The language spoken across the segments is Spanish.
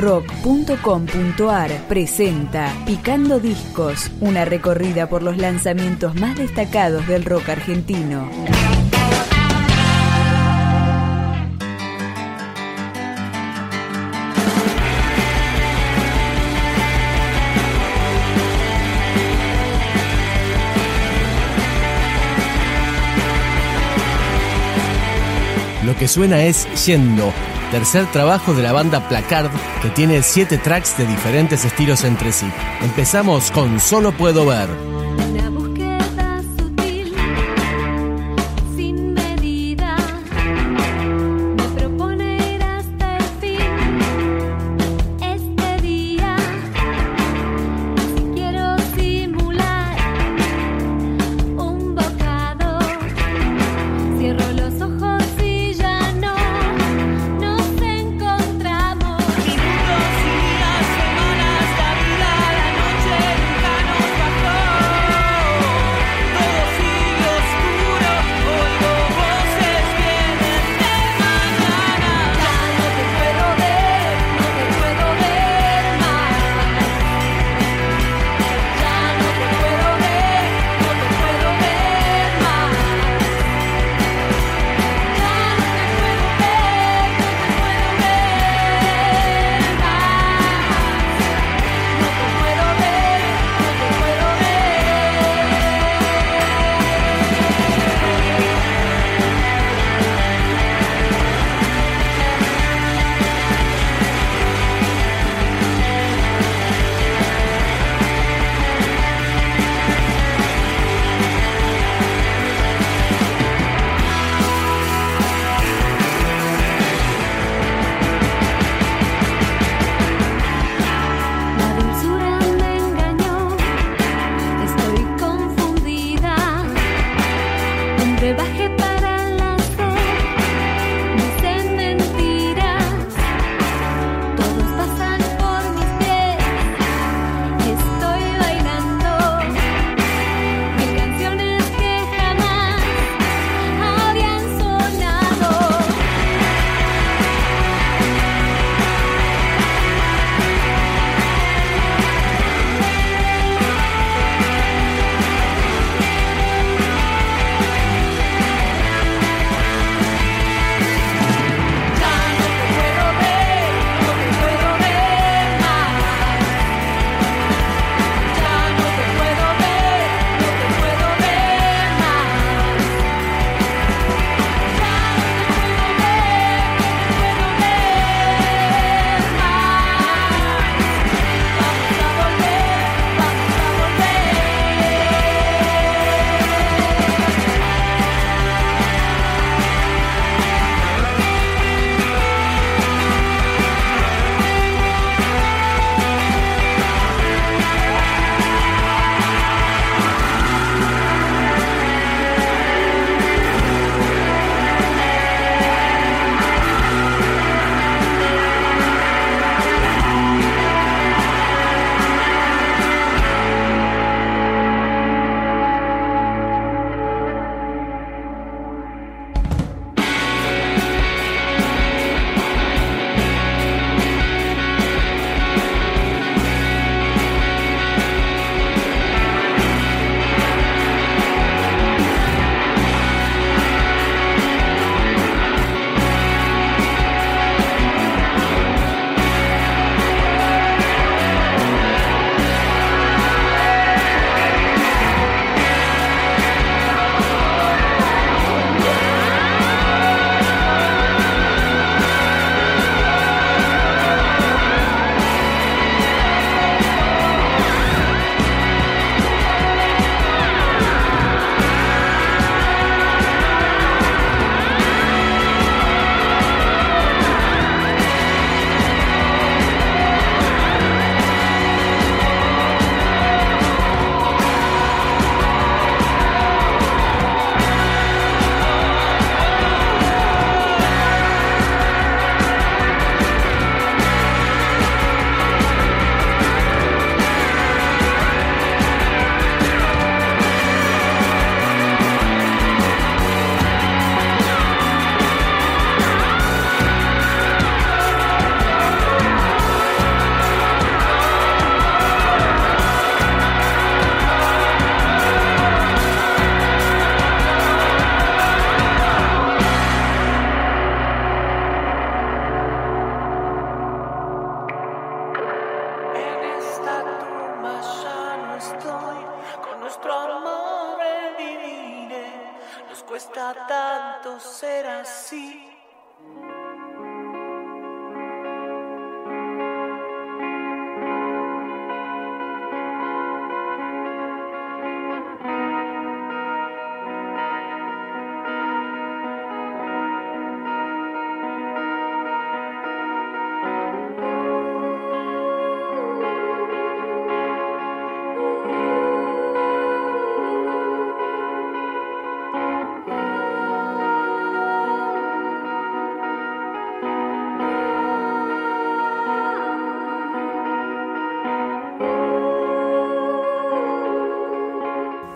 rock.com.ar presenta Picando Discos, una recorrida por los lanzamientos más destacados del rock argentino. Lo que suena es Yendo, tercer trabajo de la banda Placard que tiene siete tracks de diferentes estilos entre sí. Empezamos con Solo Puedo Ver.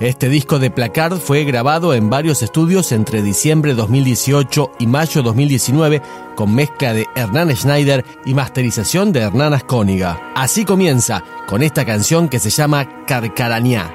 Este disco de Placard fue grabado en varios estudios entre diciembre 2018 y mayo 2019 con mezcla de Hernán Schneider y masterización de Hernán Ascóniga. Así comienza con esta canción que se llama Carcarañá.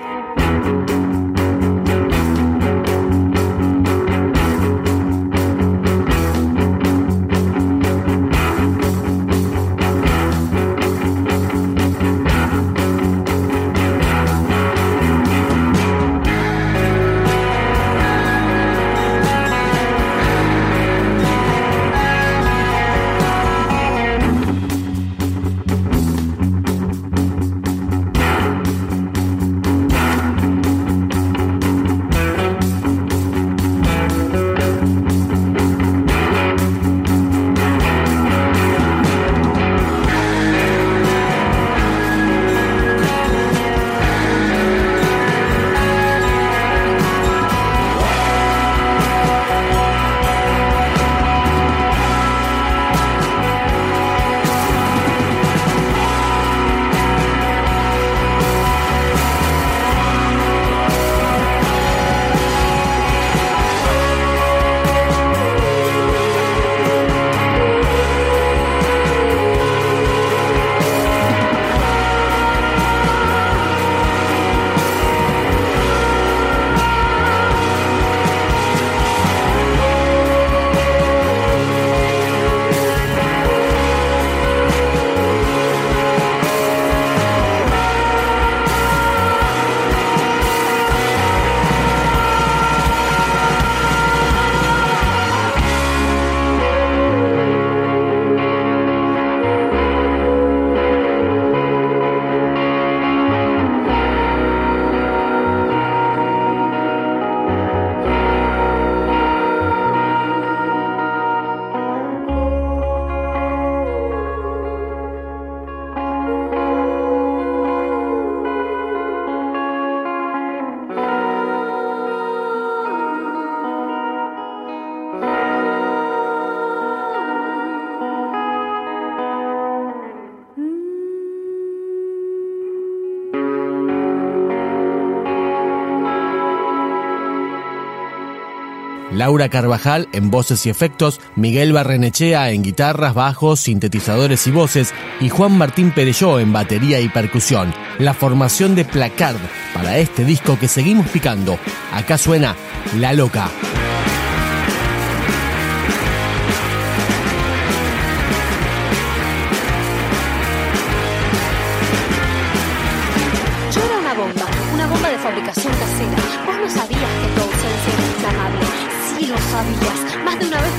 Laura Carvajal en voces y efectos, Miguel Barrenechea en guitarras, bajos, sintetizadores y voces, y Juan Martín Pereyó en batería y percusión. La formación de Placard para este disco que seguimos picando. Acá suena La Loca.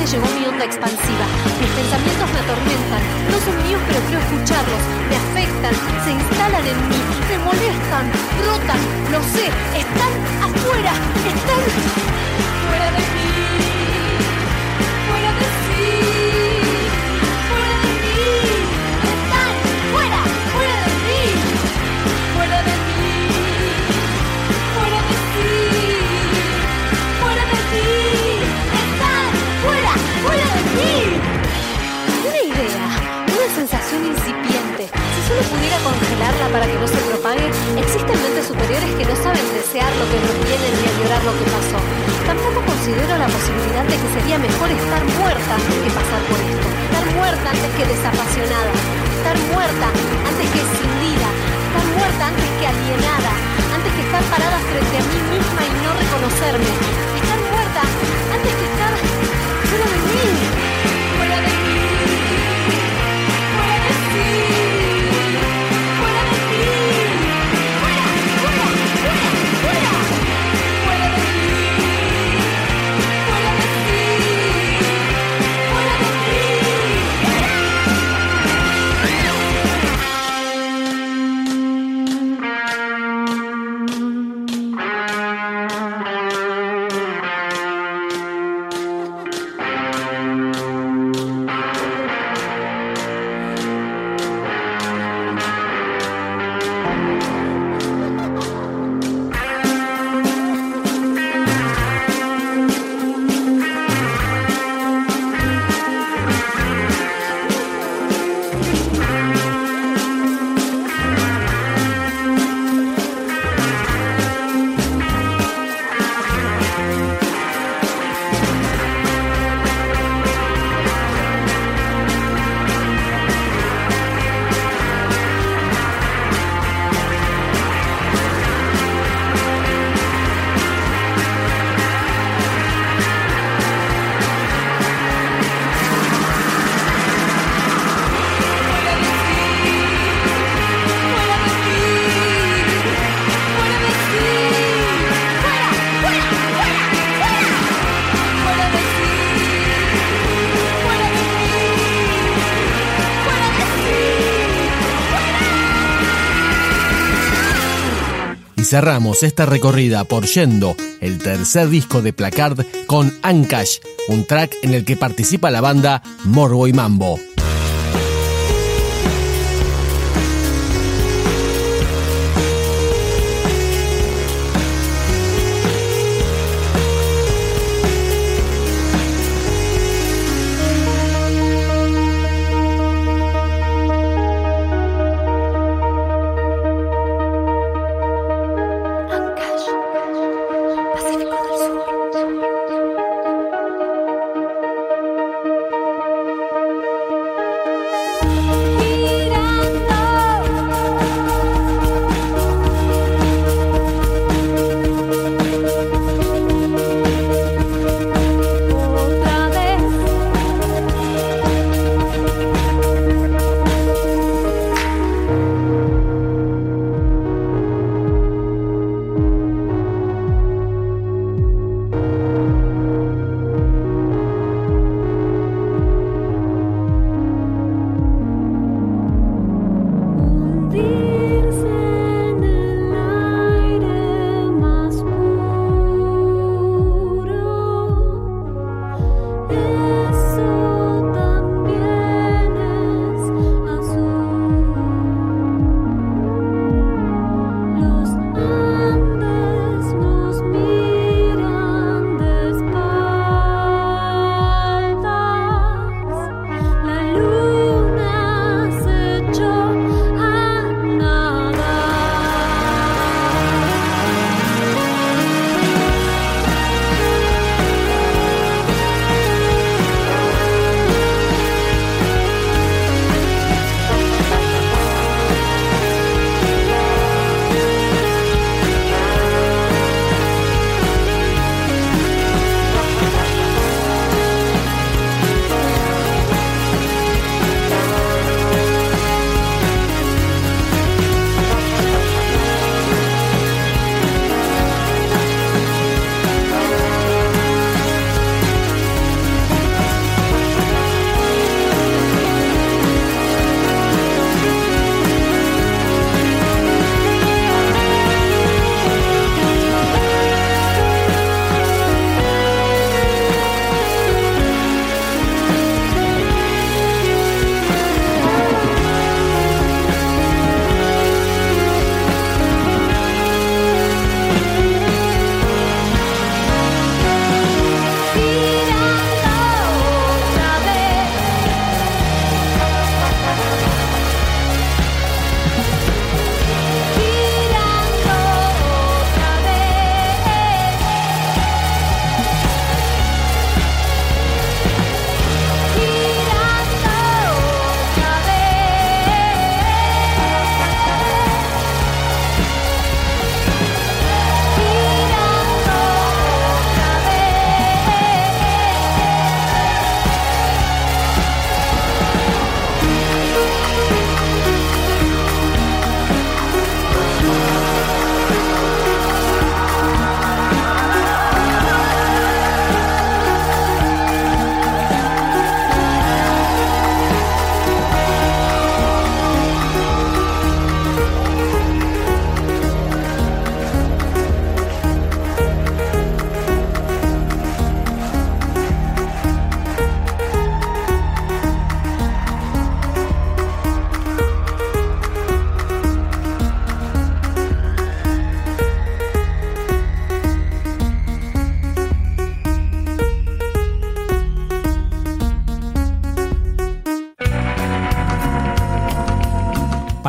Llegó mi onda expansiva. Mis pensamientos me atormentan. No son míos, pero creo escucharlos. Me afectan, se instalan en mí, me molestan, brotan, lo sé. Están afuera, están fuera de mí. Fuera de sí. Congelarla para que no se propague, existen mentes superiores que no saben desear lo que no tienen ni añorar lo que pasó. Tampoco considero la posibilidad de que sería mejor estar muerta que pasar por esto. Estar muerta antes que desapasionada. Estar muerta antes que escindida estar muerta antes que alienada, antes que estar parada frente a mí misma y no reconocerme, estar muerta antes que estar fuera de mí, cerramos esta recorrida por Yendo, el tercer disco de Placard, con Ancash, un track en el que participa la banda Morbo y Mambo.